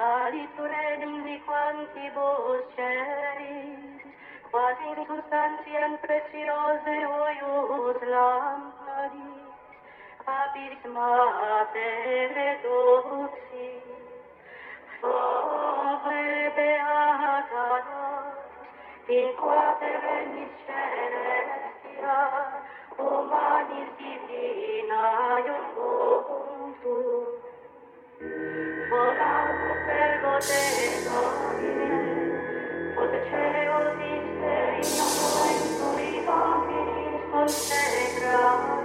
Aliture di quantibus ceris, quasi in substantiam preciose oius lampadis, abis mater et oxis, Ove beata nos, in quate venis celestia, humanis divina iocuntus, Potrzebuję, potrzebuję, potrzebuję, potrzebuję,